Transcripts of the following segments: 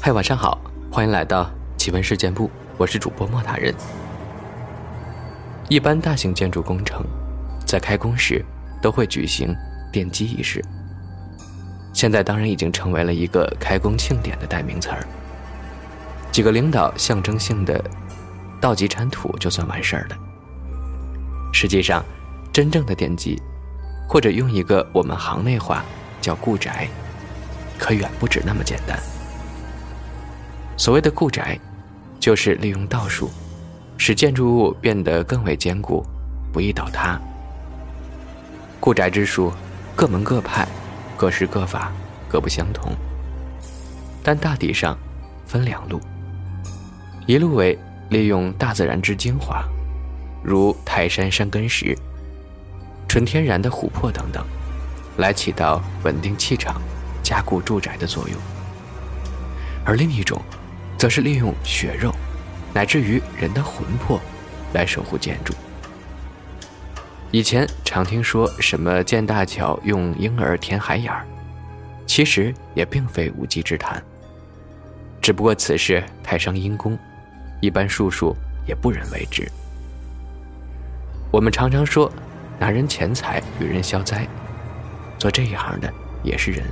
嗨，晚上好，欢迎来到奇闻事件部，我是主播莫大人。一般大型建筑工程在开工时都会举行奠基仪式，现在当然已经成为了一个开工庆典的代名词儿。几个领导象征性的倒几铲土就算完事儿了。实际上，真正的奠基，或者用一个我们行内话叫“固宅”。可远不止那么简单。所谓的固宅，就是利用道术，使建筑物变得更为坚固，不易倒塌。固宅之术，各门各派，各施各法，各不相同。但大体上分两路：一路为利用大自然之精华，如泰山山根石、纯天然的琥珀等等，来起到稳定气场。加固住宅的作用，而另一种，则是利用血肉，乃至于人的魂魄，来守护建筑。以前常听说什么建大桥用婴儿填海眼儿，其实也并非无稽之谈。只不过此事太伤阴功，一般术数也不忍为之。我们常常说，拿人钱财与人消灾，做这一行的也是人。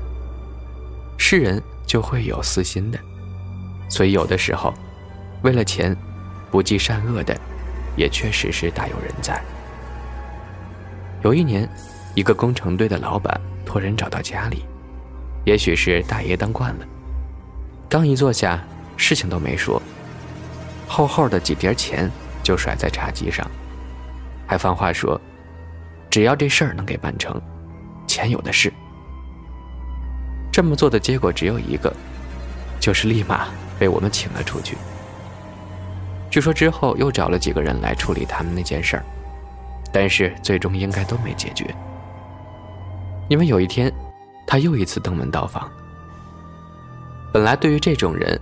是人就会有私心的，所以有的时候，为了钱，不计善恶的，也确实是大有人在。有一年，一个工程队的老板托人找到家里，也许是大爷当惯了，刚一坐下，事情都没说，厚厚的几叠钱就甩在茶几上，还放话说，只要这事儿能给办成，钱有的是。这么做的结果只有一个，就是立马被我们请了出去。据说之后又找了几个人来处理他们那件事儿，但是最终应该都没解决。因为有一天，他又一次登门到访。本来对于这种人，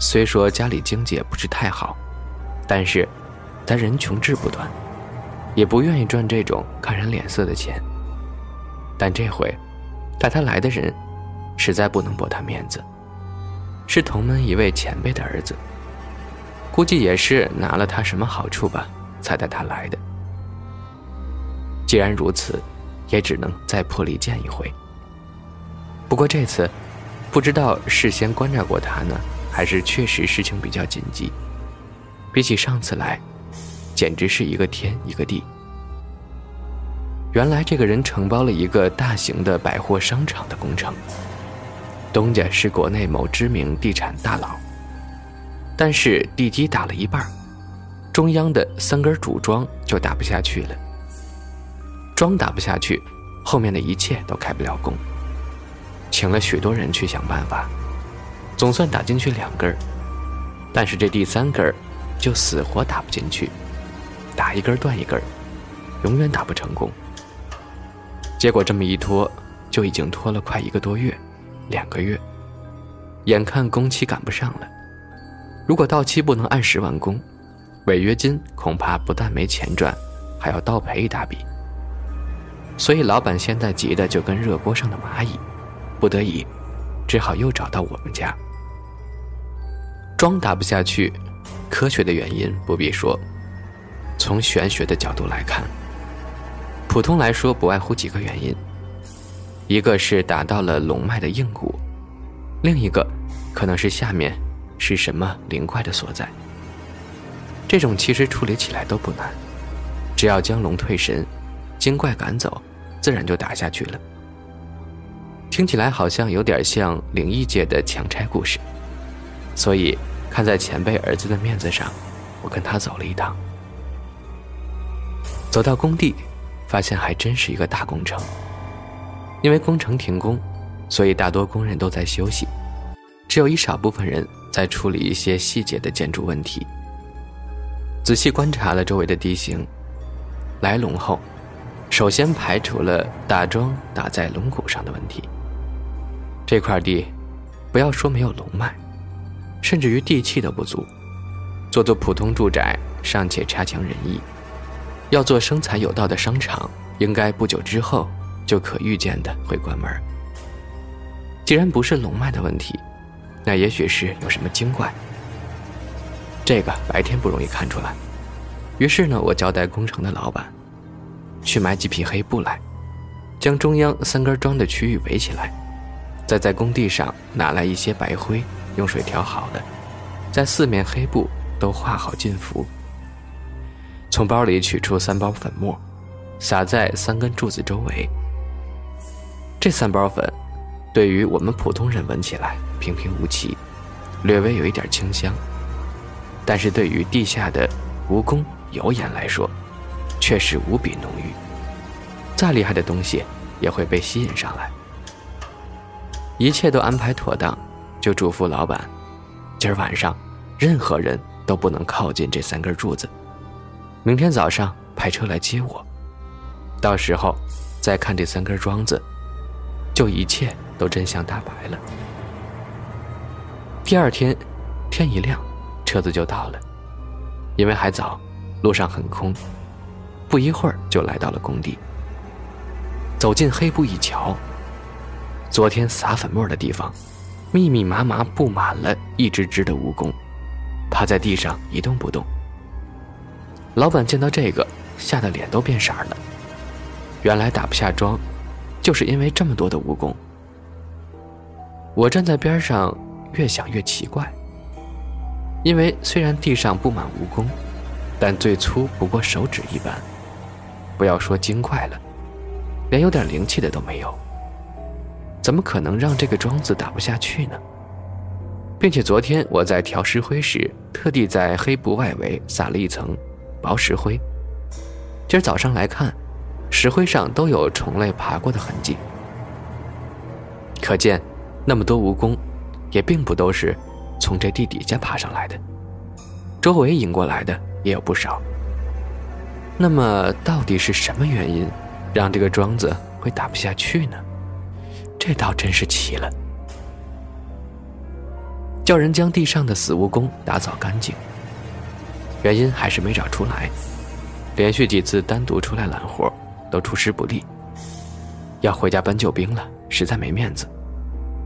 虽说家里经济也不是太好，但是咱人穷志不短，也不愿意赚这种看人脸色的钱。但这回带他来的人。实在不能驳他面子，是同门一位前辈的儿子，估计也是拿了他什么好处吧，才带他来的。既然如此，也只能再破例见一回。不过这次，不知道事先关照过他呢，还是确实事情比较紧急。比起上次来，简直是一个天一个地。原来这个人承包了一个大型的百货商场的工程。东家是国内某知名地产大佬，但是地基打了一半，中央的三根主桩就打不下去了。桩打不下去，后面的一切都开不了工。请了许多人去想办法，总算打进去两根但是这第三根就死活打不进去，打一根断一根，永远打不成功。结果这么一拖，就已经拖了快一个多月。两个月，眼看工期赶不上了，如果到期不能按时完工，违约金恐怕不但没钱赚，还要倒赔一大笔。所以老板现在急得就跟热锅上的蚂蚁，不得已，只好又找到我们家。桩打不下去，科学的原因不必说，从玄学的角度来看，普通来说不外乎几个原因。一个是打到了龙脉的硬骨，另一个可能是下面是什么灵怪的所在。这种其实处理起来都不难，只要将龙退神，精怪赶走，自然就打下去了。听起来好像有点像灵异界的强拆故事，所以看在前辈儿子的面子上，我跟他走了一趟。走到工地，发现还真是一个大工程。因为工程停工，所以大多工人都在休息，只有一少部分人在处理一些细节的建筑问题。仔细观察了周围的地形，来龙后，首先排除了打桩打在龙骨上的问题。这块地，不要说没有龙脉，甚至于地气都不足，做做普通住宅尚且差强人意，要做生财有道的商场，应该不久之后。就可预见的会关门。既然不是龙脉的问题，那也许是有什么精怪。这个白天不容易看出来。于是呢，我交代工程的老板，去买几匹黑布来，将中央三根桩的区域围起来，再在工地上拿来一些白灰，用水调好的，在四面黑布都画好禁符。从包里取出三包粉末，撒在三根柱子周围。这三包粉，对于我们普通人闻起来平平无奇，略微有一点清香，但是对于地下的蜈蚣。油盐来说，却是无比浓郁。再厉害的东西也会被吸引上来。一切都安排妥当，就嘱咐老板：今儿晚上，任何人都不能靠近这三根柱子。明天早上派车来接我，到时候再看这三根桩子，就一切都真相大白了。第二天，天一亮，车子就到了，因为还早。路上很空，不一会儿就来到了工地。走进黑布一瞧，昨天撒粉末的地方，密密麻麻布满了一只只的蜈蚣，趴在地上一动不动。老板见到这个，吓得脸都变色了。原来打不下桩，就是因为这么多的蜈蚣。我站在边上，越想越奇怪，因为虽然地上布满蜈蚣。但最粗不过手指一般，不要说精怪了，连有点灵气的都没有。怎么可能让这个桩子打不下去呢？并且昨天我在调石灰时，特地在黑布外围撒了一层薄石灰。今儿早上来看，石灰上都有虫类爬过的痕迹，可见那么多蜈蚣，也并不都是从这地底下爬上来的，周围引过来的。也有不少。那么，到底是什么原因，让这个桩子会打不下去呢？这倒真是奇了。叫人将地上的死蜈蚣打扫干净，原因还是没找出来。连续几次单独出来揽活，都出师不利。要回家搬救兵了，实在没面子，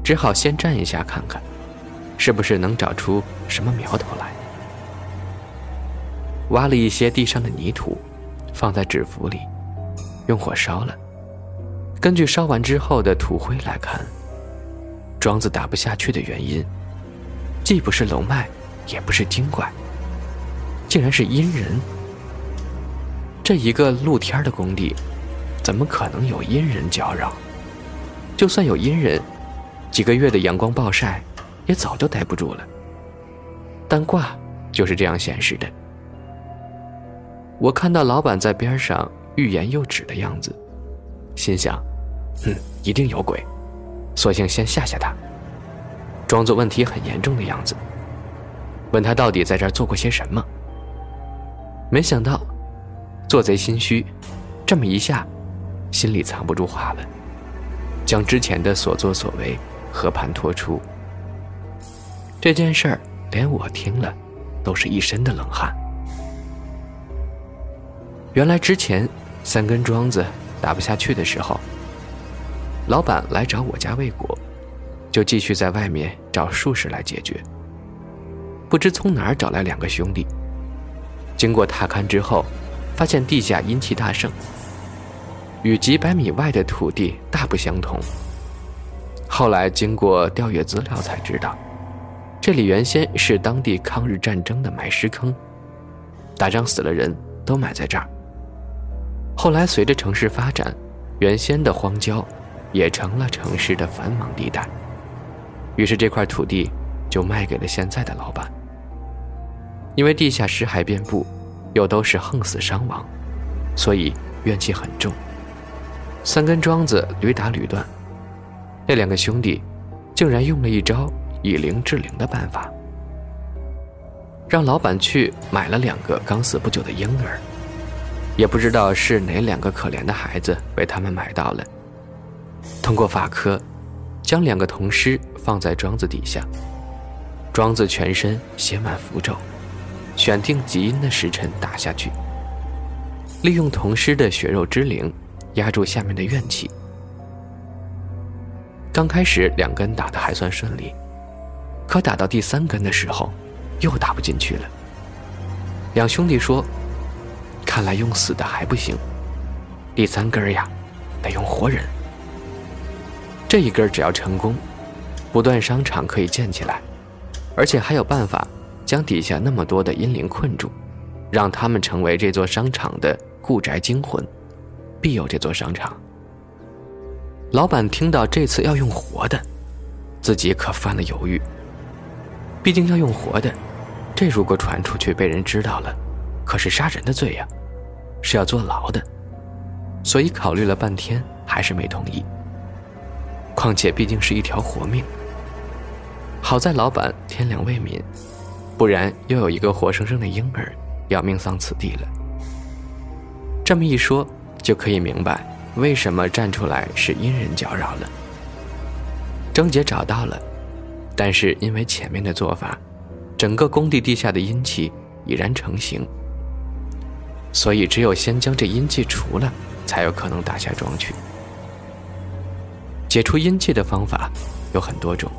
只好先站一下看看，是不是能找出什么苗头来。挖了一些地上的泥土，放在纸符里，用火烧了。根据烧完之后的土灰来看，桩子打不下去的原因，既不是龙脉，也不是精怪，竟然是阴人。这一个露天的工地，怎么可能有阴人搅扰？就算有阴人，几个月的阳光暴晒，也早就待不住了。但卦就是这样显示的。我看到老板在边上欲言又止的样子，心想：“哼，一定有鬼。”索性先吓吓他，装作问题很严重的样子，问他到底在这儿做过些什么。没想到，做贼心虚，这么一下，心里藏不住话了，将之前的所作所为和盘托出。这件事儿，连我听了，都是一身的冷汗。原来之前三根桩子打不下去的时候，老板来找我家未果，就继续在外面找术士来解决。不知从哪儿找来两个兄弟，经过踏勘之后，发现地下阴气大盛，与几百米外的土地大不相同。后来经过调阅资料才知道，这里原先是当地抗日战争的埋尸坑，打仗死了人都埋在这儿。后来，随着城市发展，原先的荒郊也成了城市的繁忙地带。于是，这块土地就卖给了现在的老板。因为地下尸骸遍布，又都是横死伤亡，所以怨气很重。三根桩子屡打屡断，那两个兄弟竟然用了一招以灵制灵的办法，让老板去买了两个刚死不久的婴儿。也不知道是哪两个可怜的孩子被他们买到了。通过法科，将两个铜尸放在桩子底下，桩子全身写满符咒，选定极阴的时辰打下去，利用铜尸的血肉之灵压住下面的怨气。刚开始两根打的还算顺利，可打到第三根的时候，又打不进去了。两兄弟说：“看来用死的还不行，第三根呀，得用活人。这一根只要成功，不断商场可以建起来，而且还有办法将底下那么多的阴灵困住，让他们成为这座商场的故宅精魂，必有这座商场。”老板听到这次要用活的，自己可犯了犹豫。毕竟要用活的，这如果传出去被人知道了，可是杀人的罪呀，是要坐牢的。所以考虑了半天，还是没同意。况且毕竟是一条活命。好在老板天良未泯，不然又有一个活生生的婴儿要命丧此地了。这么一说，就可以明白为什么站出来是阴人搅扰了。症结找到了。但是因为前面的做法，整个工地地下的阴气已然成型，所以只有先将这阴气除了，才有可能打下庄去。解除阴气的方法有很多种，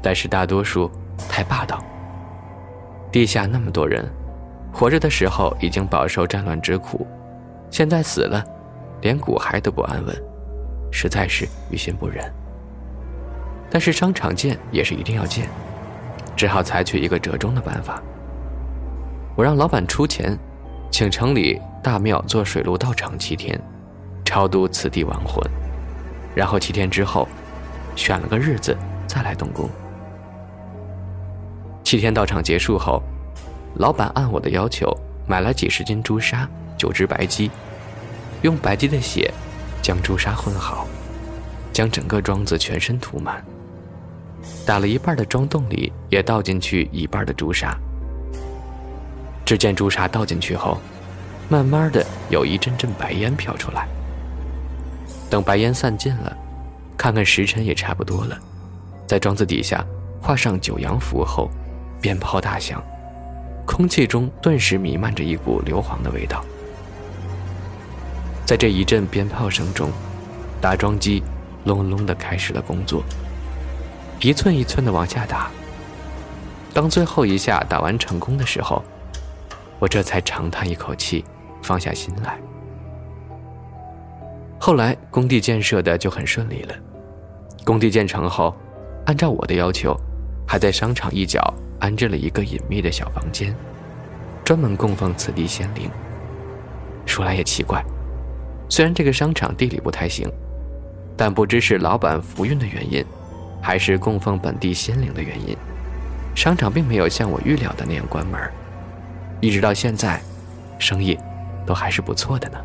但是大多数太霸道。地下那么多人，活着的时候已经饱受战乱之苦，现在死了，连骨骸都不安稳，实在是于心不忍。但是商场建也是一定要建，只好采取一个折中的办法。我让老板出钱，请城里大庙做水陆道场七天，超度此地亡魂，然后七天之后，选了个日子再来动工。七天道场结束后，老板按我的要求买了几十斤朱砂、九只白鸡，用白鸡的血将朱砂混好，将整个庄子全身涂满。打了一半的庄洞里也倒进去一半的朱砂。只见朱砂倒进去后，慢慢的有一阵阵白烟飘出来。等白烟散尽了，看看时辰也差不多了，在庄子底下画上九阳符后，鞭炮大响，空气中顿时弥漫着一股硫磺的味道。在这一阵鞭炮声中，打桩机隆隆的开始了工作。一寸一寸的往下打。当最后一下打完成功的时候，我这才长叹一口气，放下心来。后来工地建设的就很顺利了。工地建成后，按照我的要求，还在商场一角安置了一个隐秘的小房间，专门供奉此地仙灵。说来也奇怪，虽然这个商场地理不太行，但不知是老板福运的原因。还是供奉本地仙灵的原因，商场并没有像我预料的那样关门，一直到现在，生意都还是不错的呢。